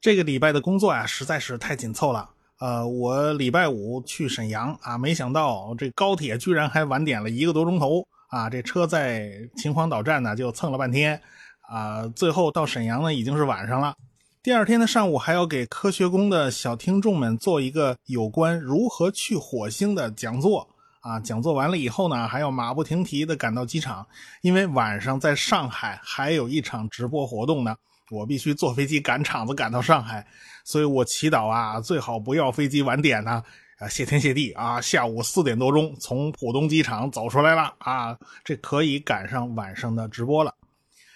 这个礼拜的工作呀，实在是太紧凑了。呃，我礼拜五去沈阳啊，没想到这高铁居然还晚点了一个多钟头啊！这车在秦皇岛站呢就蹭了半天啊，最后到沈阳呢已经是晚上了。第二天的上午还要给科学宫的小听众们做一个有关如何去火星的讲座啊。讲座完了以后呢，还要马不停蹄的赶到机场，因为晚上在上海还有一场直播活动呢。我必须坐飞机赶场子赶到上海，所以我祈祷啊，最好不要飞机晚点呢。啊，谢天谢地啊，下午四点多钟从浦东机场走出来了啊，这可以赶上晚上的直播了。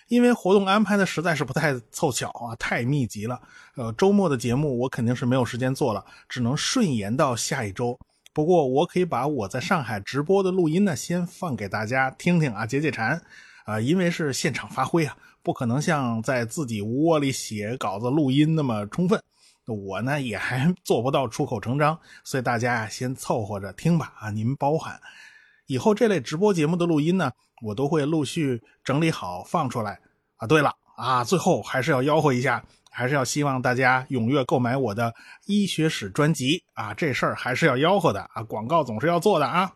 因为活动安排的实在是不太凑巧啊，太密集了。呃，周末的节目我肯定是没有时间做了，只能顺延到下一周。不过我可以把我在上海直播的录音呢，先放给大家听听啊，解解馋。啊，因为是现场发挥啊。不可能像在自己窝里写稿子录音那么充分，我呢也还 做不到出口成章，所以大家呀先凑合着听吧啊，您包涵。以后这类直播节目的录音呢，我都会陆续整理好放出来啊。对了啊，最后还是要吆喝一下，还是要希望大家踊跃购买我的医学史专辑啊，这事儿还是要吆喝的啊，广告总是要做的啊。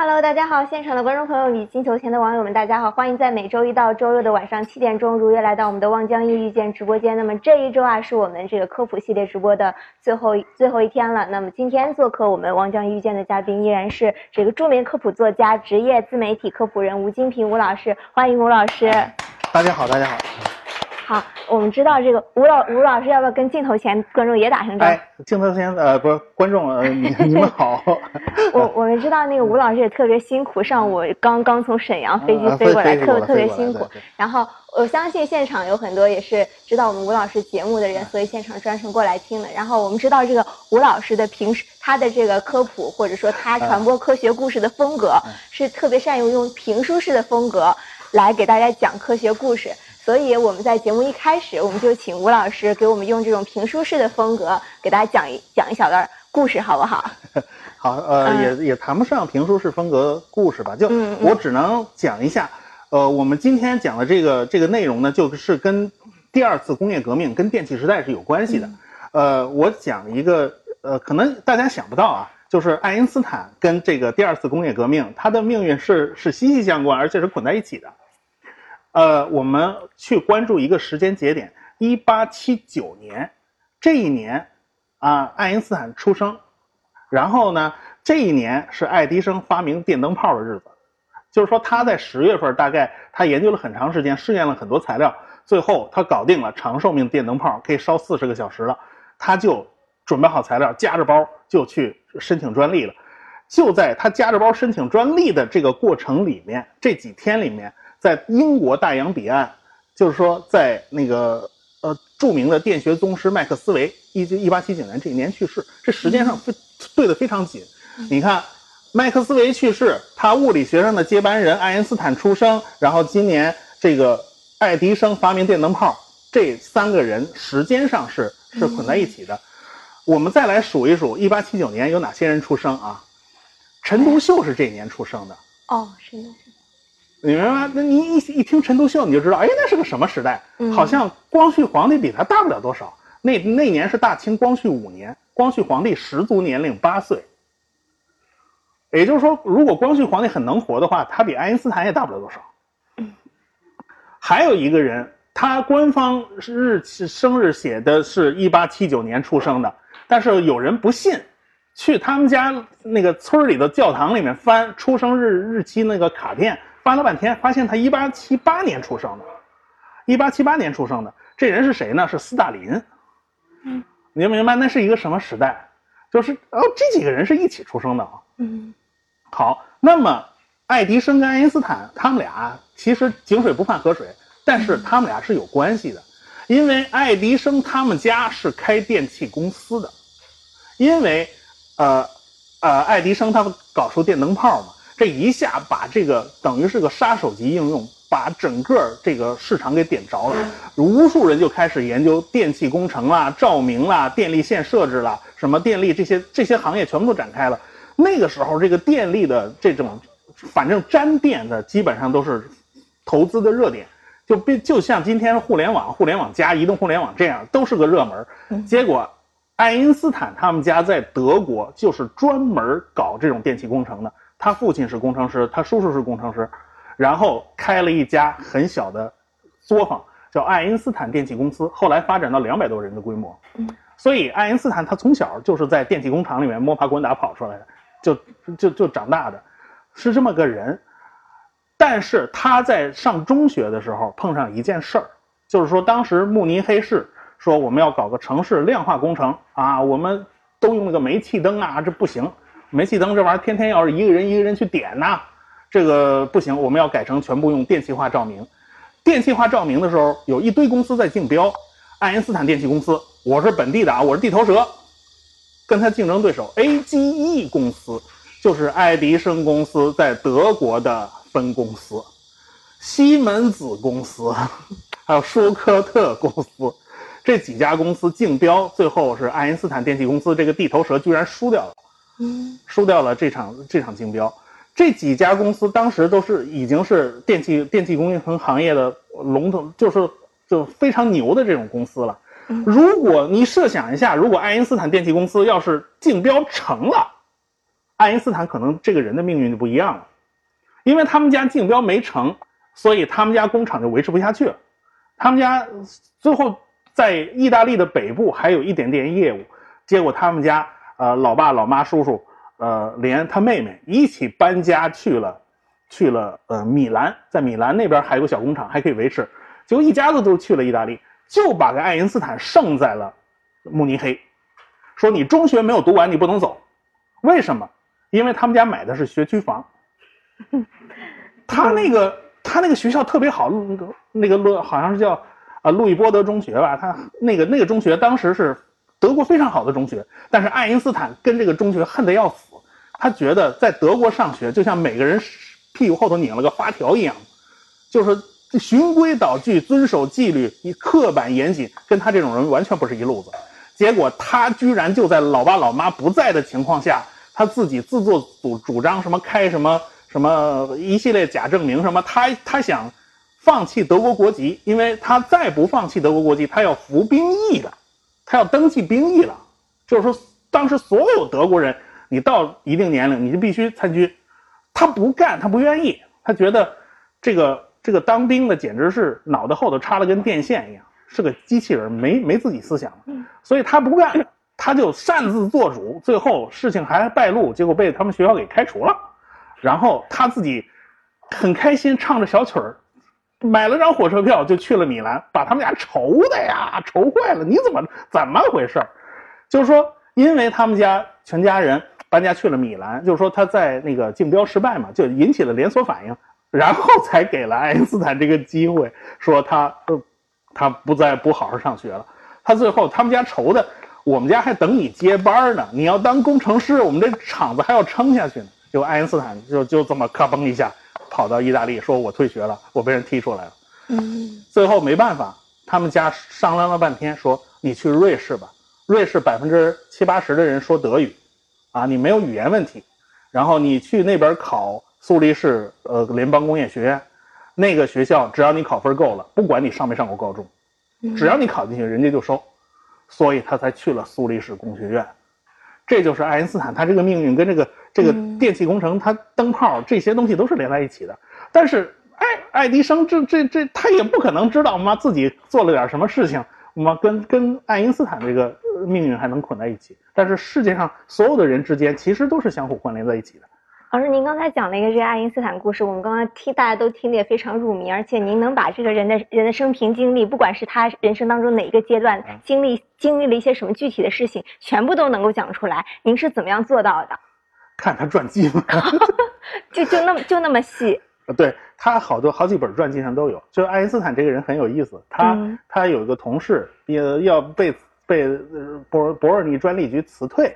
Hello，大家好，现场的观众朋友与星球前的网友们，大家好，欢迎在每周一到周六的晚上七点钟如约来到我们的望江易遇见直播间。那么这一周啊，是我们这个科普系列直播的最后最后一天了。那么今天做客我们望江遇见的嘉宾依然是这个著名科普作家、职业自媒体科普人吴金平吴老师，欢迎吴老师。大家好，大家好。好，我们知道这个吴老吴老师要不要跟镜头前观众也打声招呼？镜头前呃不是观众呃你你们好。我我们知道那个吴老师也特别辛苦，上午刚刚从沈阳飞机飞过来，特别特别辛苦。然后我相信现场有很多也是知道我们吴老师节目的人，所以现场专程过来听的。然后我们知道这个吴老师的平时他的这个科普或者说他传播科学故事的风格是特别善于用评书式的风格来给大家讲科学故事。所以我们在节目一开始，我们就请吴老师给我们用这种评书式的风格给大家讲一讲一小段故事，好不好？好，呃，也也谈不上评书式风格故事吧，就我只能讲一下，呃，我们今天讲的这个这个内容呢，就是跟第二次工业革命、跟电气时代是有关系的。呃，我讲一个，呃，可能大家想不到啊，就是爱因斯坦跟这个第二次工业革命，他的命运是是息息相关，而且是捆在一起的。呃，我们去关注一个时间节点，一八七九年，这一年，啊，爱因斯坦出生，然后呢，这一年是爱迪生发明电灯泡的日子，就是说他在十月份，大概他研究了很长时间，试验了很多材料，最后他搞定了长寿命电灯泡，可以烧四十个小时了，他就准备好材料，夹着包就去申请专利了，就在他夹着包申请专利的这个过程里面，这几天里面。在英国大洋彼岸，就是说，在那个呃著名的电学宗师麦克斯韦，一一八七九年这一年去世，这时间上对对的非常紧。你看，麦克斯韦去世，他物理学上的接班人爱因斯坦出生，然后今年这个爱迪生发明电灯泡，这三个人时间上是是捆在一起的。我们再来数一数，一八七九年有哪些人出生啊？陈独秀是这一年出生的。哦，陈独秀。你明白吗？那你一一听陈独秀，你就知道，哎，那是个什么时代？好像光绪皇帝比他大不了多少。那那年是大清光绪五年，光绪皇帝十足年龄八岁。也就是说，如果光绪皇帝很能活的话，他比爱因斯坦也大不了多少。还有一个人，他官方日期生日写的是一八七九年出生的，但是有人不信，去他们家那个村里的教堂里面翻出生日日期那个卡片。翻了半天，发现他一八七八年出生的，一八七八年出生的这人是谁呢？是斯大林。嗯，你明白那是一个什么时代？就是哦，这几个人是一起出生的啊。嗯，好，那么爱迪生跟爱因斯坦他们俩其实井水不犯河水，但是他们俩是有关系的，因为爱迪生他们家是开电器公司的，因为呃呃，爱迪生他搞出电灯泡嘛。这一下把这个等于是个杀手级应用，把整个这个市场给点着了，无数人就开始研究电气工程啦、照明啦、电力线设置啦，什么电力这些这些行业全部都展开了。那个时候，这个电力的这种，反正沾电的基本上都是投资的热点。就变就像今天互联网、互联网加、移动互联网这样，都是个热门。结果，爱因斯坦他们家在德国就是专门搞这种电气工程的。他父亲是工程师，他叔叔是工程师，然后开了一家很小的作坊，叫爱因斯坦电气公司。后来发展到两百多人的规模。所以爱因斯坦他从小就是在电气工厂里面摸爬滚打跑出来的，就就就长大的，是这么个人。但是他在上中学的时候碰上一件事儿，就是说当时慕尼黑市说我们要搞个城市亮化工程啊，我们都用那个煤气灯啊，这不行，煤气灯这玩意儿天天要是一个人一个人去点呐，这个不行，我们要改成全部用电气化照明。电气化照明的时候，有一堆公司在竞标，爱因斯坦电气公司，我是本地的啊，我是地头蛇，跟他竞争对手 AGE 公司，就是爱迪生公司在德国的。分公司，西门子公司，还有舒科特公司，这几家公司竞标，最后是爱因斯坦电气公司这个地头蛇居然输掉了，嗯，输掉了这场这场竞标。这几家公司当时都是已经是电气电气工程行业的龙头，就是就非常牛的这种公司了。如果你设想一下，如果爱因斯坦电气公司要是竞标成了，爱因斯坦可能这个人的命运就不一样了。因为他们家竞标没成，所以他们家工厂就维持不下去了。他们家最后在意大利的北部还有一点点业务，结果他们家呃老爸老妈叔叔呃连他妹妹一起搬家去了，去了呃米兰，在米兰那边还有个小工厂还可以维持，结果一家子都去了意大利，就把个爱因斯坦剩在了慕尼黑，说你中学没有读完你不能走，为什么？因为他们家买的是学区房。他那个他那个学校特别好，那个那个路好像是叫啊路易波德中学吧。他那个那个中学当时是德国非常好的中学，但是爱因斯坦跟这个中学恨得要死。他觉得在德国上学就像每个人屁股后头拧了个发条一样，就是循规蹈矩、遵守纪律、刻板严谨，跟他这种人完全不是一路子。结果他居然就在老爸老妈不在的情况下，他自己自作主主张什么开什么。什么一系列假证明？什么他他想放弃德国国籍，因为他再不放弃德国国籍，他要服兵役的，他要登记兵役了。就是说，当时所有德国人，你到一定年龄，你就必须参军。他不干，他不愿意，他觉得这个这个当兵的简直是脑袋后头插了根电线一样，是个机器人，没没自己思想，所以他不干，他就擅自做主，最后事情还败露，结果被他们学校给开除了。然后他自己很开心，唱着小曲儿，买了张火车票就去了米兰，把他们家愁的呀，愁坏了。你怎么怎么回事就是说，因为他们家全家人搬家去了米兰，就是说他在那个竞标失败嘛，就引起了连锁反应，然后才给了爱因斯坦这个机会，说他呃他不再不好好上学了。他最后他们家愁的，我们家还等你接班呢，你要当工程师，我们这厂子还要撑下去呢。就爱因斯坦就就这么咔嘣一下跑到意大利，说我退学了，我被人踢出来了。嗯，最后没办法，他们家商量了半天，说你去瑞士吧，瑞士百分之七八十的人说德语，啊，你没有语言问题。然后你去那边考苏黎世呃联邦工业学院，那个学校只要你考分够了，不管你上没上过高中，只要你考进去，人家就收。所以他才去了苏黎世工学院。这就是爱因斯坦他这个命运跟这个。这个电气工程，他灯泡这些东西都是连在一起的。但是爱爱迪生这这这，他也不可能知道嘛自己做了点什么事情，嘛跟跟爱因斯坦这个命运还能捆在一起。但是世界上所有的人之间其实都是相互关联在一起的。老师，您刚才讲了一个这个爱因斯坦故事，我们刚刚听大家都听得也非常入迷，而且您能把这个人的人的生平经历，不管是他人生当中哪一个阶段经历经历了一些什么具体的事情，全部都能够讲出来，您是怎么样做到的？看他传记吗？就就那么就那么细？对他好多好几本传记上都有。就是爱因斯坦这个人很有意思，他他有一个同事也要被被博伯尔尼专利局辞退，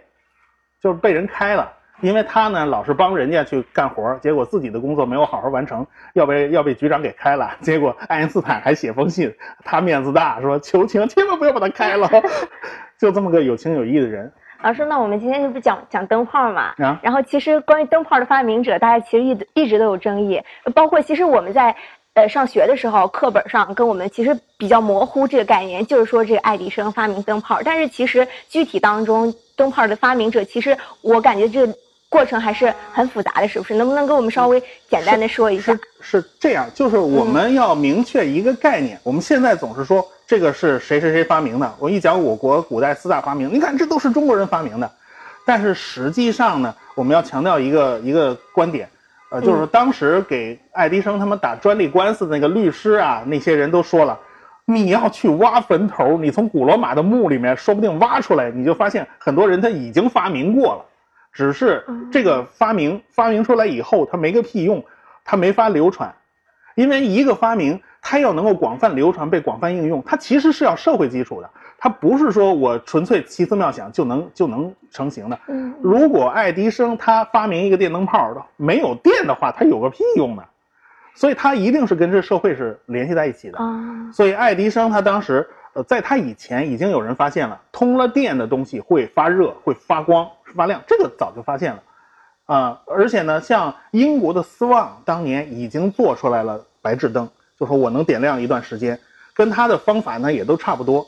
就是被人开了，因为他呢老是帮人家去干活，结果自己的工作没有好好完成，要被要被局长给开了。结果爱因斯坦还写封信，他面子大，说求情，千万不要把他开了。就这么个有情有义的人。老师，那我们今天就不讲讲灯泡嘛？啊然后其实关于灯泡的发明者，大家其实一一直都有争议，包括其实我们在呃上学的时候课本上跟我们其实比较模糊这个概念，就是说这个爱迪生发明灯泡，但是其实具体当中灯泡的发明者，其实我感觉这。过程还是很复杂的，是不是？能不能给我们稍微简单的说一下？是是这样，就是我们要明确一个概念。我们现在总是说这个是谁谁谁发明的。我一讲我国古代四大发明，你看这都是中国人发明的。但是实际上呢，我们要强调一个一个观点，呃，就是当时给爱迪生他们打专利官司的那个律师啊，那些人都说了，你要去挖坟头，你从古罗马的墓里面说不定挖出来，你就发现很多人他已经发明过了。只是这个发明发明出来以后，它没个屁用，它没法流传，因为一个发明，它要能够广泛流传、被广泛应用，它其实是要社会基础的，它不是说我纯粹奇思妙想就能就能成型的。如果爱迪生他发明一个电灯泡的，没有电的话，它有个屁用呢？所以它一定是跟这社会是联系在一起的。所以爱迪生他当时，呃，在他以前已经有人发现了，通了电的东西会发热、会发光。发亮，这个早就发现了，啊，而且呢，像英国的斯旺当年已经做出来了白炽灯，就说我能点亮一段时间，跟他的方法呢也都差不多，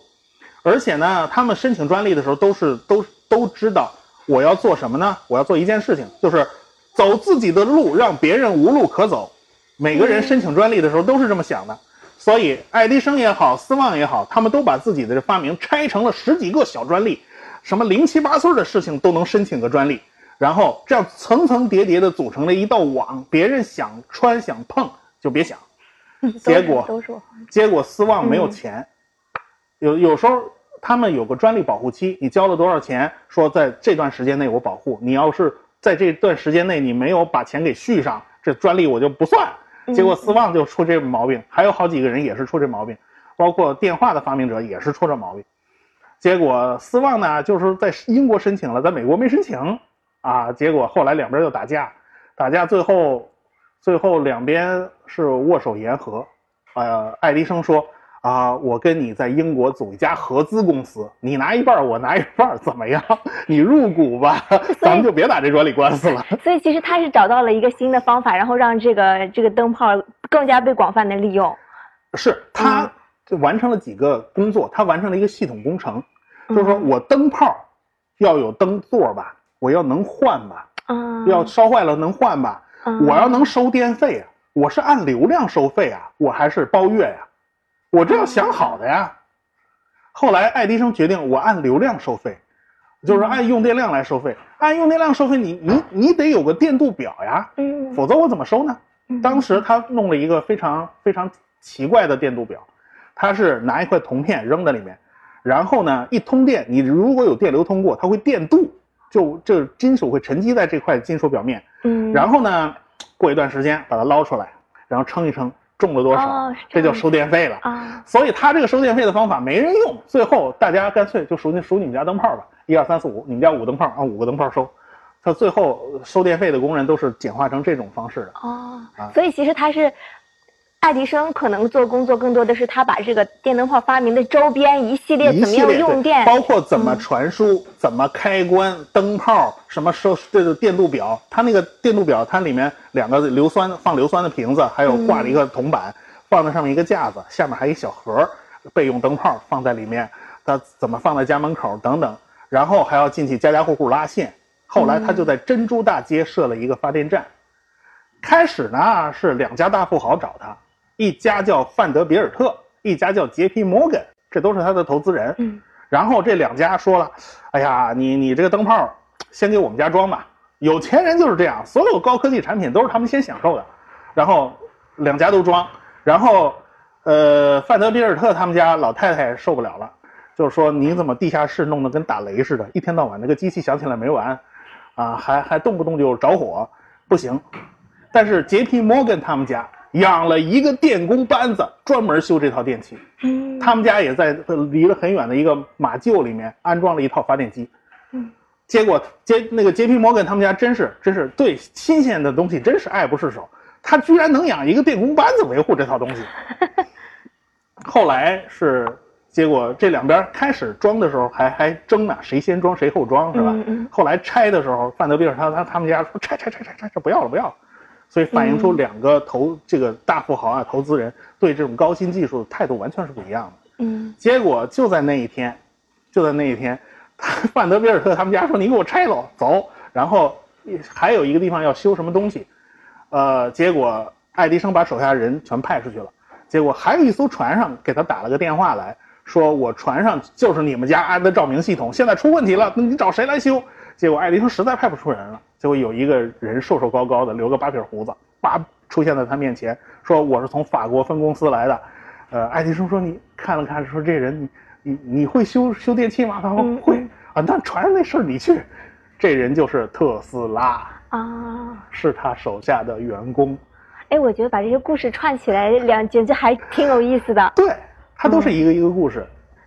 而且呢，他们申请专利的时候都是都都知道我要做什么呢？我要做一件事情，就是走自己的路，让别人无路可走。每个人申请专利的时候都是这么想的，所以爱迪生也好，斯旺也好，他们都把自己的发明拆成了十几个小专利。什么零七八碎的事情都能申请个专利，然后这样层层叠叠的组成了一道网，别人想穿想碰就别想。结果结果斯旺没有钱，有有时候他们有个专利保护期，你交了多少钱，说在这段时间内我保护你，要是在这段时间内你没有把钱给续上，这专利我就不算。结果斯旺就出这毛病，还有好几个人也是出这毛病，包括电话的发明者也是出这毛病。结果斯旺呢，就是在英国申请了，在美国没申请，啊，结果后来两边又打架，打架最后，最后两边是握手言和，呃，爱迪生说啊，我跟你在英国组一家合资公司，你拿一半，我拿一半，怎么样？你入股吧，咱们就别打这专利官司了。所以其实他是找到了一个新的方法，然后让这个这个灯泡更加被广泛的利用。是他就完成了几个工作，他完成了一个系统工程。就是说我灯泡要有灯座吧，我要能换吧，要烧坏了能换吧，我要能收电费啊，我是按流量收费啊，我还是包月呀，我这要想好的呀。后来爱迪生决定我按流量收费，就是按用电量来收费，按用电量收费，你你你得有个电度表呀，否则我怎么收呢？当时他弄了一个非常非常奇怪的电度表，他是拿一块铜片扔在里面。然后呢，一通电，你如果有电流通过，它会电镀，就这金属会沉积在这块金属表面。嗯。然后呢，过一段时间把它捞出来，然后称一称重了多少，这就收电费了。啊。所以他这个收电费的方法没人用，最后大家干脆就数你数你们家灯泡吧，一二三四五，你们家五灯泡，按五个灯泡收。他最后收电费的工人都是简化成这种方式的。哦。啊。所以其实他是。爱迪生可能做工作更多的是他把这个电灯泡发明的周边一系列怎么样用电，包括怎么传输、怎么开关、灯泡什么收这个电路表，它那个电路表它里面两个硫酸放硫酸的瓶子，还有挂了一个铜板，放在上面一个架子，下面还有一小盒备用灯泡放在里面，它怎么放在家门口等等，然后还要进去家家户户拉线。后来他就在珍珠大街设了一个发电站，开始呢是两家大富豪找他。一家叫范德比尔特，一家叫杰皮摩根，这都是他的投资人。嗯，然后这两家说了：“哎呀，你你这个灯泡先给我们家装吧。”有钱人就是这样，所有高科技产品都是他们先享受的。然后两家都装，然后呃，范德比尔特他们家老太太受不了了，就是说：“你怎么地下室弄得跟打雷似的？一天到晚那个机器响起来没完，啊，还还动不动就着火，不行。”但是杰皮摩根他们家。养了一个电工班子，专门修这套电器。嗯，他们家也在离了很远的一个马厩里面安装了一套发电机。嗯，结果杰那个杰皮摩根他们家真是真是对新鲜的东西真是爱不释手。他居然能养一个电工班子维护这套东西。后来是结果这两边开始装的时候还还争呢，谁先装谁后装是吧？后来拆的时候，范德比尔他他他们家说拆拆拆拆拆，这不要了不要了。所以反映出两个投这个大富豪啊，投资人对这种高新技术的态度完全是不一样的。嗯，结果就在那一天，就在那一天，范德比尔特他们家说：“你给我拆了，走。”然后还有一个地方要修什么东西，呃，结果爱迪生把手下人全派出去了。结果还有一艘船上给他打了个电话来说：“我船上就是你们家安的照明系统，现在出问题了，那你找谁来修？”结果爱迪生实在派不出人了。结果有一个人瘦瘦高高的，留个八撇胡子，叭出现在他面前，说：“我是从法国分公司来的。”呃，爱迪生说：“你看了看，说这人你你你会修修电器吗？”他说：“会啊，那船上那事儿你去。”这人就是特斯拉啊，是他手下的员工。哎，我觉得把这些故事串起来，两简直还挺有意思的。对，他都是一个一个故事。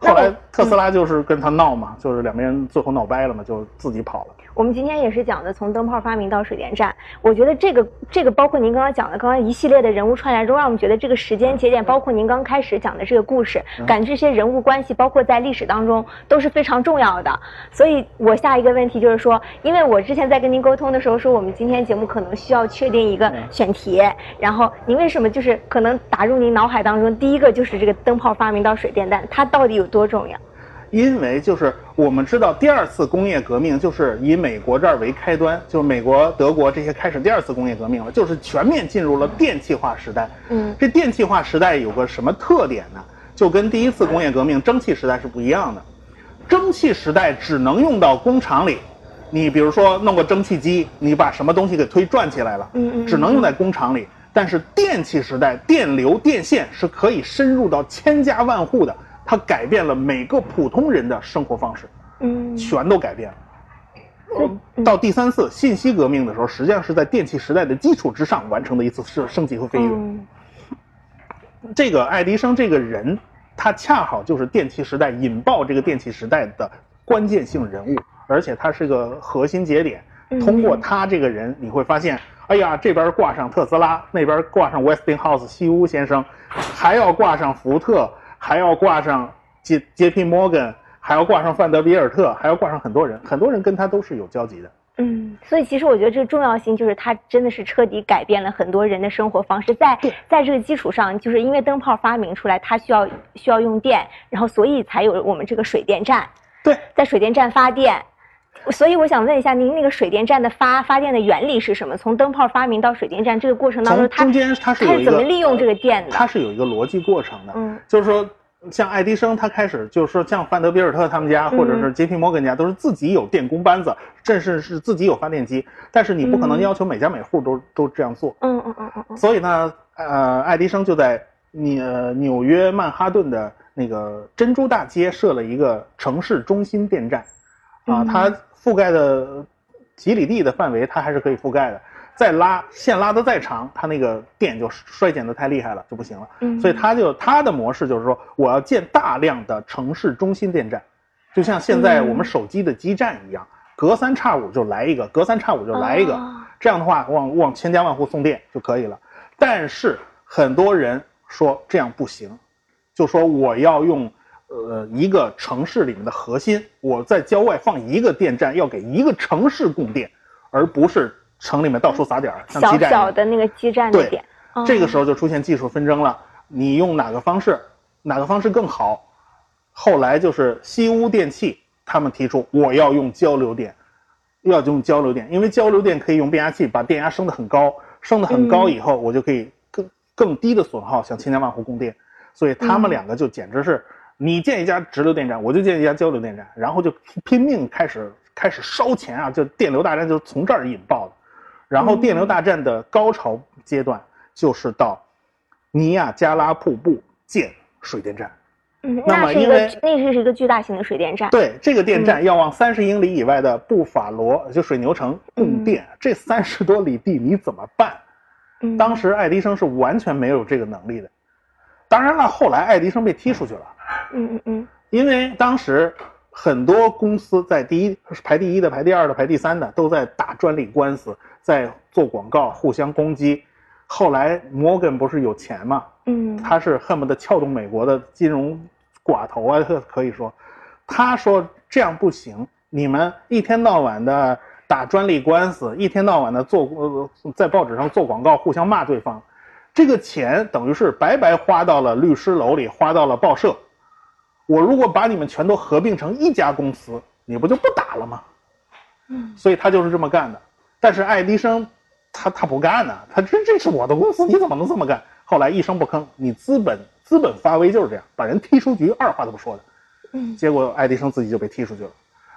后来特斯拉就是跟他闹嘛，就是两边最后闹掰了嘛，就自己跑了。我们今天也是讲的从灯泡发明到水电站，我觉得这个这个包括您刚刚讲的刚刚一系列的人物串联中，让我们觉得这个时间节点，包括您刚开始讲的这个故事，感觉这些人物关系，包括在历史当中都是非常重要的。所以我下一个问题就是说，因为我之前在跟您沟通的时候说，我们今天节目可能需要确定一个选题，然后您为什么就是可能打入您脑海当中第一个就是这个灯泡发明到水电站，它到底有多重要？因为就是我们知道，第二次工业革命就是以美国这儿为开端，就是美国、德国这些开始第二次工业革命了，就是全面进入了电气化时代。嗯，这电气化时代有个什么特点呢？就跟第一次工业革命蒸汽时代是不一样的。蒸汽时代只能用到工厂里，你比如说弄个蒸汽机，你把什么东西给推转起来了，嗯嗯，只能用在工厂里。但是电气时代，电流、电线是可以深入到千家万户的。它改变了每个普通人的生活方式，嗯，全都改变了。到第三次信息革命的时候，实际上是在电气时代的基础之上完成的一次升升级和飞跃。这个爱迪生这个人，他恰好就是电气时代引爆这个电气时代的关键性人物，而且他是个核心节点。通过他这个人，你会发现，哎呀，这边挂上特斯拉，那边挂上 Westinghouse 西屋先生，还要挂上福特。还要挂上杰杰皮摩根，还要挂上范德比尔特，还要挂上很多人，很多人跟他都是有交集的。嗯，所以其实我觉得这个重要性就是它真的是彻底改变了很多人的生活方式。在在这个基础上，就是因为灯泡发明出来，它需要需要用电，然后所以才有我们这个水电站。对，在水电站发电。所以我想问一下，您那个水电站的发发电的原理是什么？从灯泡发明到水电站这个过程当中，它中间它是怎么利用这个电的？它是有一个逻辑过程的。嗯，就是说。像爱迪生，他开始就是说，像范德比尔特他们家，或者是杰皮摩根家，都是自己有电工班子，甚至是自己有发电机。但是你不可能要求每家每户都都这样做。嗯嗯嗯嗯。所以呢，呃，爱迪生就在纽纽约曼哈顿的那个珍珠大街设了一个城市中心电站，啊，它覆盖的几里地的范围，它还是可以覆盖的。再拉线拉的再长，它那个电就衰减的太厉害了，就不行了。嗯，所以它就它的模式就是说，我要建大量的城市中心电站，就像现在我们手机的基站一样，隔三差五就来一个，隔三差五就来一个，这样的话往往千家万户送电就可以了。但是很多人说这样不行，就说我要用呃一个城市里面的核心，我在郊外放一个电站，要给一个城市供电，而不是。城里面到处撒点儿，像基站小小的那个基站的点，这个时候就出现技术纷争了。你用哪个方式，哪个方式更好？后来就是西屋电器他们提出，我要用交流电，要用交流电，因为交流电可以用变压器把电压升得很高，升得很高以后，我就可以更更低的损耗向千家万户供电。所以他们两个就简直是，你建一家直流电站，我就建一家交流电站，然后就拼命开始开始烧钱啊！就电流大战就从这儿引爆的。然后电流大战的高潮阶段就是到尼亚加拉瀑布建水电站。嗯，那么因为那是是一个巨大型的水电站。对，这个电站要往三十英里以外的布法罗就水牛城供电，这三十多里地你怎么办？当时爱迪生是完全没有这个能力的。当然了，后来爱迪生被踢出去了。嗯嗯嗯，因为当时。很多公司在第一排第一的、排第二的、排第三的都在打专利官司，在做广告，互相攻击。后来摩根不是有钱嘛？嗯，他是恨不得撬动美国的金融寡头啊，可可以说，他说这样不行，你们一天到晚的打专利官司，一天到晚的做呃在报纸上做广告，互相骂对方，这个钱等于是白白花到了律师楼里，花到了报社。我如果把你们全都合并成一家公司，你不就不打了吗？嗯，所以他就是这么干的。但是爱迪生，他他不干呢，他这这是我的公司，你怎么能这么干？后来一声不吭，你资本资本发威就是这样，把人踢出局，二话都不说的。嗯，结果爱迪生自己就被踢出去了。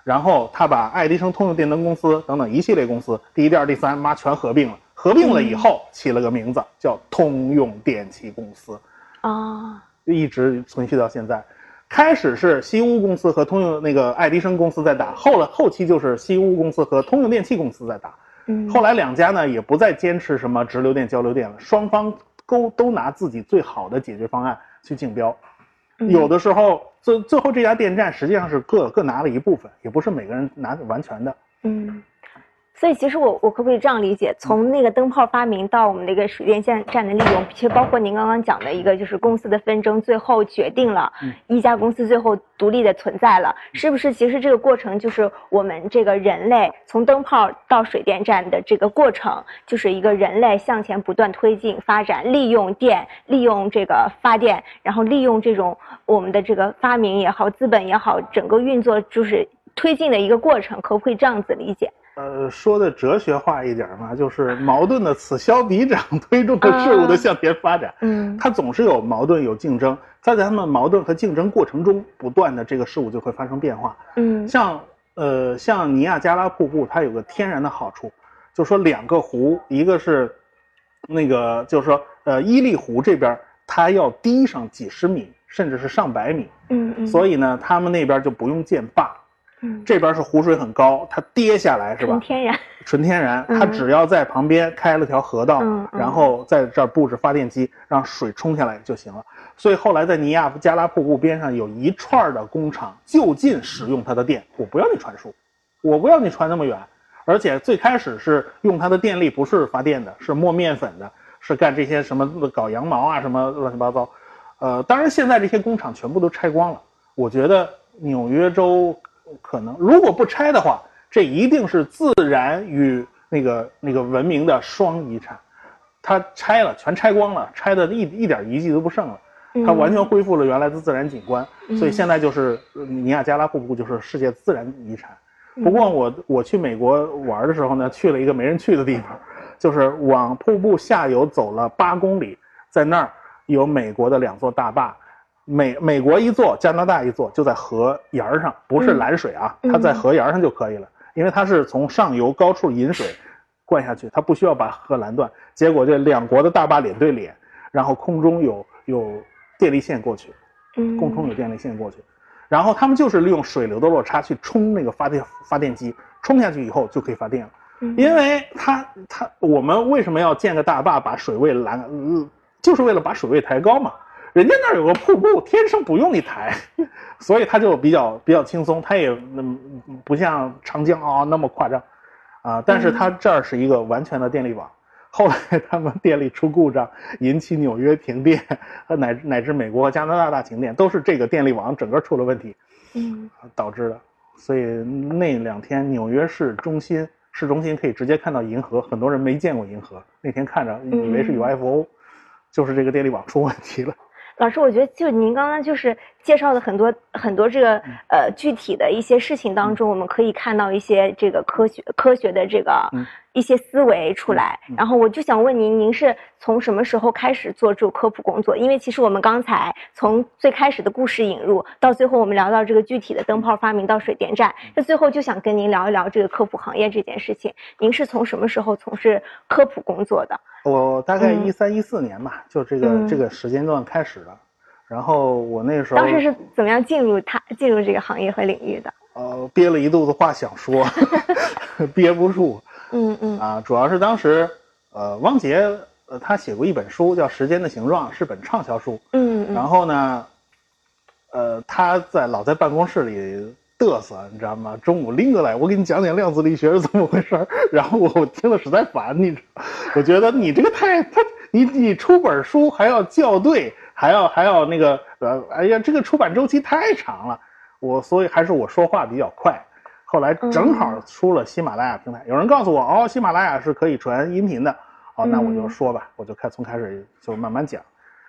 然后他把爱迪生通用电灯公司等等一系列公司，第一、第二、第三，妈全合并了。合并了以后，起了个名字叫通用电气公司，啊，一直存续到现在。开始是西屋公司和通用那个爱迪生公司在打，后来后期就是西屋公司和通用电气公司在打。嗯，后来两家呢也不再坚持什么直流电、交流电了，双方都都拿自己最好的解决方案去竞标。有的时候，最最后这家电站实际上是各各拿了一部分，也不是每个人拿完全的。嗯。所以其实我我可不可以这样理解，从那个灯泡发明到我们那个水电站站的利用，其实包括您刚刚讲的一个就是公司的纷争，最后决定了一家公司最后独立的存在了，是不是？其实这个过程就是我们这个人类从灯泡到水电站的这个过程，就是一个人类向前不断推进发展，利用电，利用这个发电，然后利用这种我们的这个发明也好，资本也好，整个运作就是推进的一个过程，可不可以这样子理解？呃，说的哲学化一点嘛，就是矛盾的此消彼长，推动着事物的向前发展。嗯，它总是有矛盾有竞争，在咱们矛盾和竞争过程中，不断的这个事物就会发生变化。嗯，像呃像尼亚加拉瀑布，它有个天然的好处，就说两个湖，一个是那个就是说呃伊利湖这边，它要低上几十米，甚至是上百米。嗯嗯，所以呢，他们那边就不用建坝。这边是湖水很高，它跌下来是吧？纯天然，纯天然。它只要在旁边开了条河道，然后在这儿布置发电机，让水冲下来就行了。所以后来在尼亚加拉瀑布边上有一串的工厂就近使用它的电。我不要你传输，我不要你传那么远。而且最开始是用它的电力不是发电的，是磨面粉的，是干这些什么搞羊毛啊什么乱七八糟。呃，当然现在这些工厂全部都拆光了。我觉得纽约州。可能如果不拆的话，这一定是自然与那个那个文明的双遗产。它拆了，全拆光了，拆的一一点遗迹都不剩了。它完全恢复了原来的自然景观，所以现在就是尼亚加拉瀑布就是世界自然遗产。不过我我去美国玩的时候呢，去了一个没人去的地方，就是往瀑布下游走了八公里，在那儿有美国的两座大坝。美美国一座，加拿大一座，就在河沿上，不是拦水啊，它在河沿上就可以了，因为它是从上游高处引水灌下去，它不需要把河拦断。结果这两国的大坝脸对脸，然后空中有有电力线过去，空中有电力线过去，然后他们就是利用水流的落差去冲那个发电发电机，冲下去以后就可以发电了。因为它它我们为什么要建个大坝把水位拦，就是为了把水位抬高嘛。人家那儿有个瀑布，天生不用你抬，所以它就比较比较轻松，它也不像长江啊那么夸张，啊，但是它这儿是一个完全的电力网。后来他们电力出故障，引起纽约停电，和 乃乃至美国和加拿大大停电，都是这个电力网整个出了问题，嗯，导致的。所以那两天纽约市中心市中心可以直接看到银河，很多人没见过银河，那天看着以为是 UFO，就是这个电力网出问题了。老师，我觉得就您刚刚就是介绍的很多很多这个呃具体的一些事情当中，我们可以看到一些这个科学科学的这个。一些思维出来，然后我就想问您，您是从什么时候开始做这种科普工作？因为其实我们刚才从最开始的故事引入，到最后我们聊到这个具体的灯泡发明到水电站，那最后就想跟您聊一聊这个科普行业这件事情。您是从什么时候从事科普工作的？我大概一三一四年吧，就这个这个时间段开始的。然后我那时候当时是怎么样进入他进入这个行业和领域的？呃，憋了一肚子话想说，憋不住。嗯嗯啊，主要是当时，呃，汪杰，呃，他写过一本书叫《时间的形状》，是本畅销书。嗯嗯。然后呢，呃，他在老在办公室里嘚瑟，你知道吗？中午拎过来，我给你讲讲量子力学是怎么回事儿。然后我我听了实在烦，你知道，我觉得你这个太他，你你出本书还要校对，还要还要那个呃，哎呀，这个出版周期太长了。我所以还是我说话比较快。后来正好出了喜马拉雅平台，有人告诉我，哦，喜马拉雅是可以传音频的，哦，那我就说吧，我就开从开始就慢慢讲。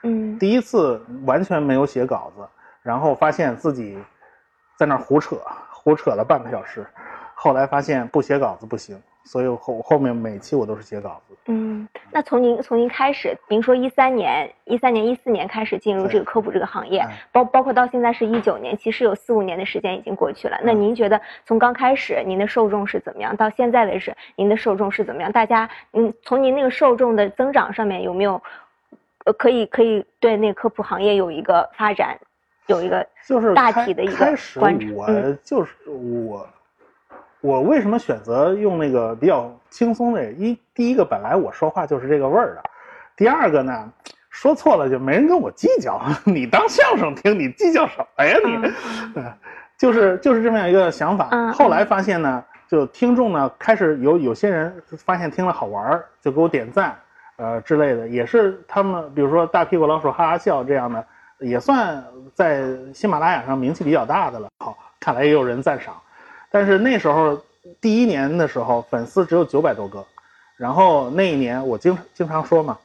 嗯，第一次完全没有写稿子，然后发现自己在那胡扯，胡扯了半个小时，后来发现不写稿子不行。所以后后面每期我都是写稿子。嗯，那从您从您开始，您说一三年、一三年、一四年开始进入这个科普这个行业，包包括到现在是一九年，其实有四五年的时间已经过去了。那您觉得从刚开始您的受众是怎么样，到现在为止您的受众是怎么样？大家，嗯，从您那个受众的增长上面有没有，呃，可以可以对那个科普行业有一个发展，有一个就是大体的一个观察。我就是我。我为什么选择用那个比较轻松的？一第一个，本来我说话就是这个味儿的；第二个呢，说错了就没人跟我计较。你当相声听，你计较什么呀你？就是就是这么样一个想法。后来发现呢，就听众呢开始有有些人发现听了好玩儿，就给我点赞，呃之类的，也是他们，比如说大屁股老鼠哈哈笑这样的，也算在喜马拉雅上名气比较大的了。好，看来也有人赞赏。但是那时候第一年的时候，粉丝只有九百多个，然后那一年我经经常说嘛，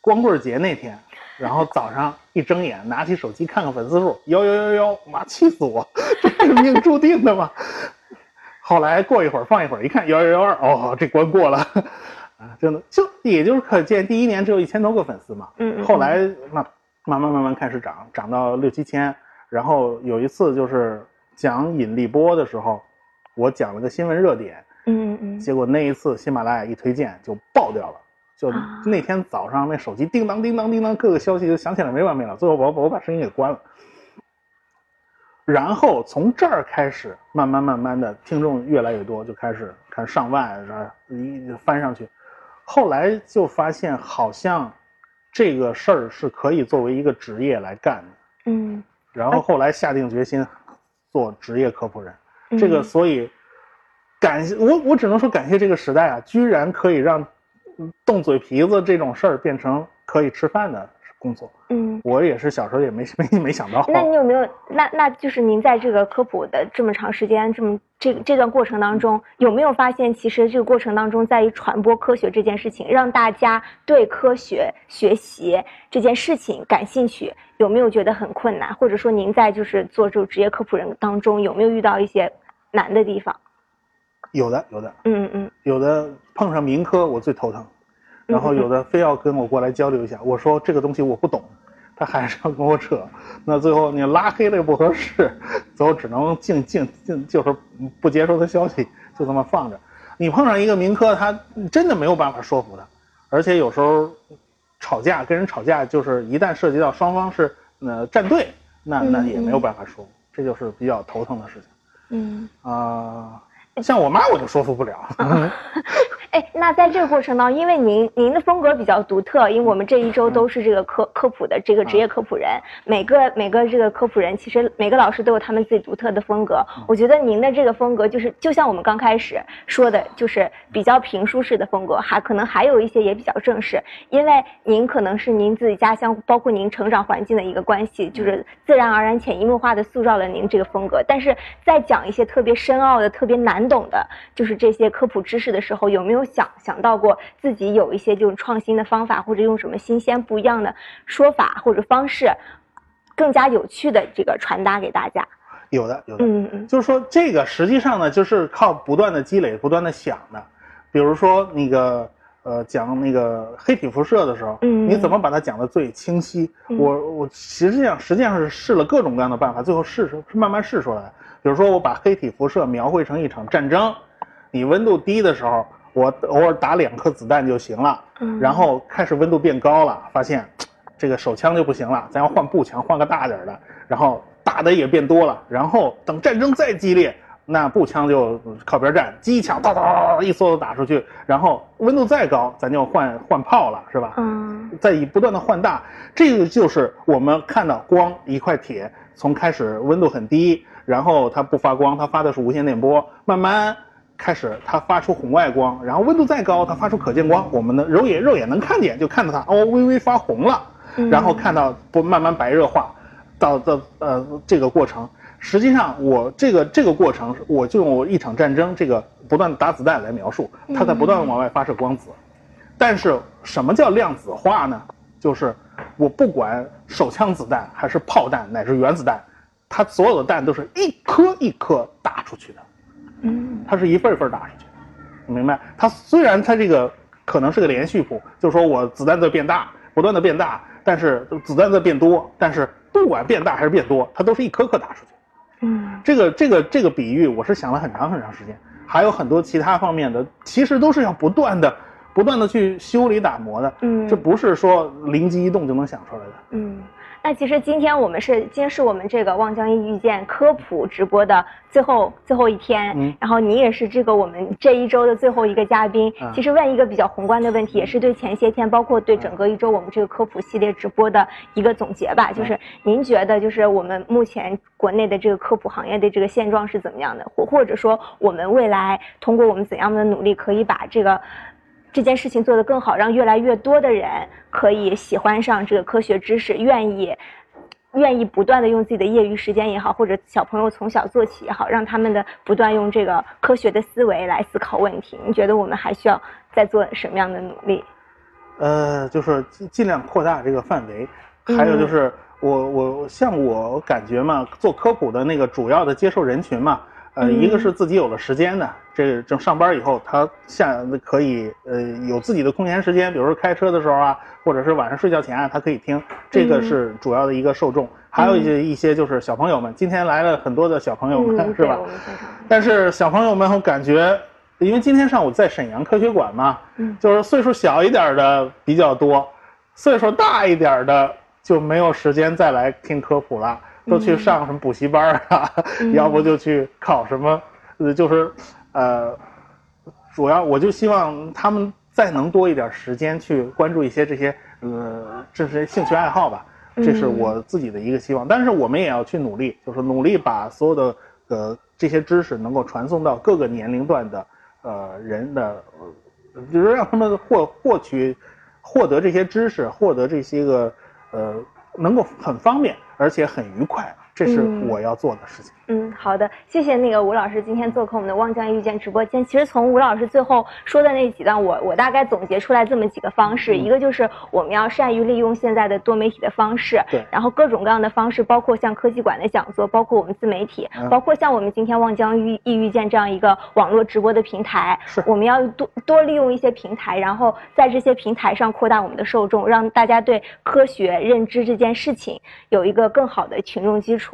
光棍节那天，然后早上一睁眼，拿起手机看看粉丝数，幺幺幺幺，妈气死我，这是命注定的嘛。后来过一会儿放一会儿，一看幺幺幺二，哦，这关过了，啊，真的就也就是可见第一年只有一千多个粉丝嘛，嗯，后来慢慢慢慢慢开始涨，涨到六七千，然后有一次就是讲引力波的时候。我讲了个新闻热点，嗯嗯，结果那一次喜马拉雅一推荐就爆掉了，就那天早上那手机叮当叮当叮当，各个消息就响起来没完没了，最后我我把声音给关了。然后从这儿开始，慢慢慢慢的听众越来越多，就开始看上万，一翻上去，后来就发现好像这个事儿是可以作为一个职业来干的，嗯，然后后来下定决心做职业科普人。这个，所以感谢我，我只能说感谢这个时代啊，居然可以让动嘴皮子这种事儿变成可以吃饭的工作。嗯，我也是小时候也没没没想到。那你有没有？那那就是您在这个科普的这么长时间，这么这这段过程当中，有没有发现，其实这个过程当中，在于传播科学这件事情，让大家对科学学习这件事情感兴趣，有没有觉得很困难？或者说，您在就是做这个职业科普人当中，有没有遇到一些难的地方？有的，有的。嗯嗯。有的碰上民科，我最头疼。然后有的非要跟我过来交流一下，我说这个东西我不懂，他还是要跟我扯，那最后你拉黑了又不合适，最后只能静静静，就是不接收他消息，就这么放着。你碰上一个民科，他真的没有办法说服他，而且有时候吵架跟人吵架，就是一旦涉及到双方是呃站队，那那也没有办法说，这就是比较头疼的事情。嗯啊。像我妈我就说服不了。哎，那在这个过程当中，因为您您的风格比较独特，因为我们这一周都是这个科科普的这个职业科普人，每个每个这个科普人，其实每个老师都有他们自己独特的风格。我觉得您的这个风格就是就像我们刚开始说的，就是比较评书式的风格，还可能还有一些也比较正式，因为您可能是您自己家乡，包括您成长环境的一个关系，就是自然而然潜移默化的塑造了您这个风格。但是在讲一些特别深奥的、特别难。懂的，就是这些科普知识的时候，有没有想想到过自己有一些这种创新的方法，或者用什么新鲜不一样的说法或者方式，更加有趣的这个传达给大家？有的，有的，嗯嗯，就是说这个实际上呢，就是靠不断的积累、不断的想的。比如说那个呃，讲那个黑体辐射的时候，嗯，你怎么把它讲的最清晰？我我实际上实际上是试了各种各样的办法，最后试出是慢慢试出来。比如说，我把黑体辐射描绘成一场战争，你温度低的时候，我偶尔打两颗子弹就行了。嗯。然后开始温度变高了，发现这个手枪就不行了，咱要换步枪，换个大点的。然后打的也变多了，然后等战争再激烈，那步枪就靠边站，机枪哒哒一梭子打出去。然后温度再高，咱就换换炮了，是吧？嗯。再以不断的换大，这个就是我们看到光一块铁从开始温度很低。然后它不发光，它发的是无线电波，慢慢开始它发出红外光，然后温度再高，它发出可见光，我们的肉眼肉眼能看见，就看到它哦微微发红了，然后看到不慢慢白热化，到到呃这个过程，实际上，我这个这个过程，我就用一场战争这个不断打子弹来描述，它在不断往外发射光子。但是什么叫量子化呢？就是我不管手枪子弹还是炮弹乃至原子弹，它所有的弹都是一颗一颗打出去的，嗯，它是一份一份打出去，明白？它虽然它这个可能是个连续谱，就是说我子弹在变大，不断的变大，但是子弹在变多，但是不管变大还是变多，它都是一颗颗打出去。嗯，这个这个这个比喻我是想了很长很长时间，还有很多其他方面的，其实都是要不断的。不断的去修理打磨的，嗯，这不是说灵机一动就能想出来的，嗯。那其实今天我们是今天是我们这个望江一遇见科普直播的最后最后一天，嗯，然后你也是这个我们这一周的最后一个嘉宾。其实问一个比较宏观的问题，也是对前些天，包括对整个一周我们这个科普系列直播的一个总结吧。就是您觉得，就是我们目前国内的这个科普行业的这个现状是怎么样的？或或者说，我们未来通过我们怎样的努力，可以把这个。这件事情做得更好，让越来越多的人可以喜欢上这个科学知识，愿意，愿意不断的用自己的业余时间也好，或者小朋友从小做起也好，让他们的不断用这个科学的思维来思考问题。你觉得我们还需要再做什么样的努力？呃，就是尽量扩大这个范围，还有就是我我像我感觉嘛，做科普的那个主要的接受人群嘛。呃，一个是自己有了时间的，这正上班以后，他下可以呃有自己的空闲时间，比如说开车的时候啊，或者是晚上睡觉前啊，他可以听，这个是主要的一个受众。还有一些一些就是小朋友们，今天来了很多的小朋友们，是吧？但是小朋友们我感觉，因为今天上午在沈阳科学馆嘛，就是岁数小一点的比较多，岁数大一点的就没有时间再来听科普了。都去上什么补习班啊？要不就去考什么？呃，就是，呃，主要我就希望他们再能多一点时间去关注一些这些，呃，这些兴趣爱好吧。这是我自己的一个希望。但是我们也要去努力，就是努力把所有的呃这些知识能够传送到各个年龄段的呃人的，就是让他们获获取获得这些知识，获得这些个呃能够很方便。而且很愉快，这是我要做的事情。嗯，好的，谢谢那个吴老师今天做客我们的望江遇见直播间。其实从吴老师最后说的那几段，我我大概总结出来这么几个方式：一个就是我们要善于利用现在的多媒体的方式，对，然后各种各样的方式，包括像科技馆的讲座，包括我们自媒体，包括像我们今天望江遇易遇见这样一个网络直播的平台，是，我们要多多利用一些平台，然后在这些平台上扩大我们的受众，让大家对科学认知这件事情有一个更好的群众基础。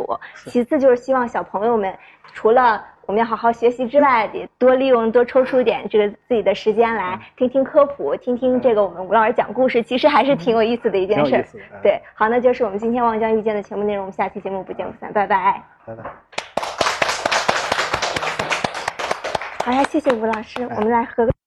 其次就是希望小朋友们，除了我们要好好学习之外，得多利用、多抽出点这个自己的时间来听听科普，听听这个我们吴老师讲故事，其实还是挺有意思的一件事。对，好，那就是我们今天望江遇见的全部内容，我们下期节目不见不散，拜拜。拜拜。好呀，谢谢吴老师，我们来合个。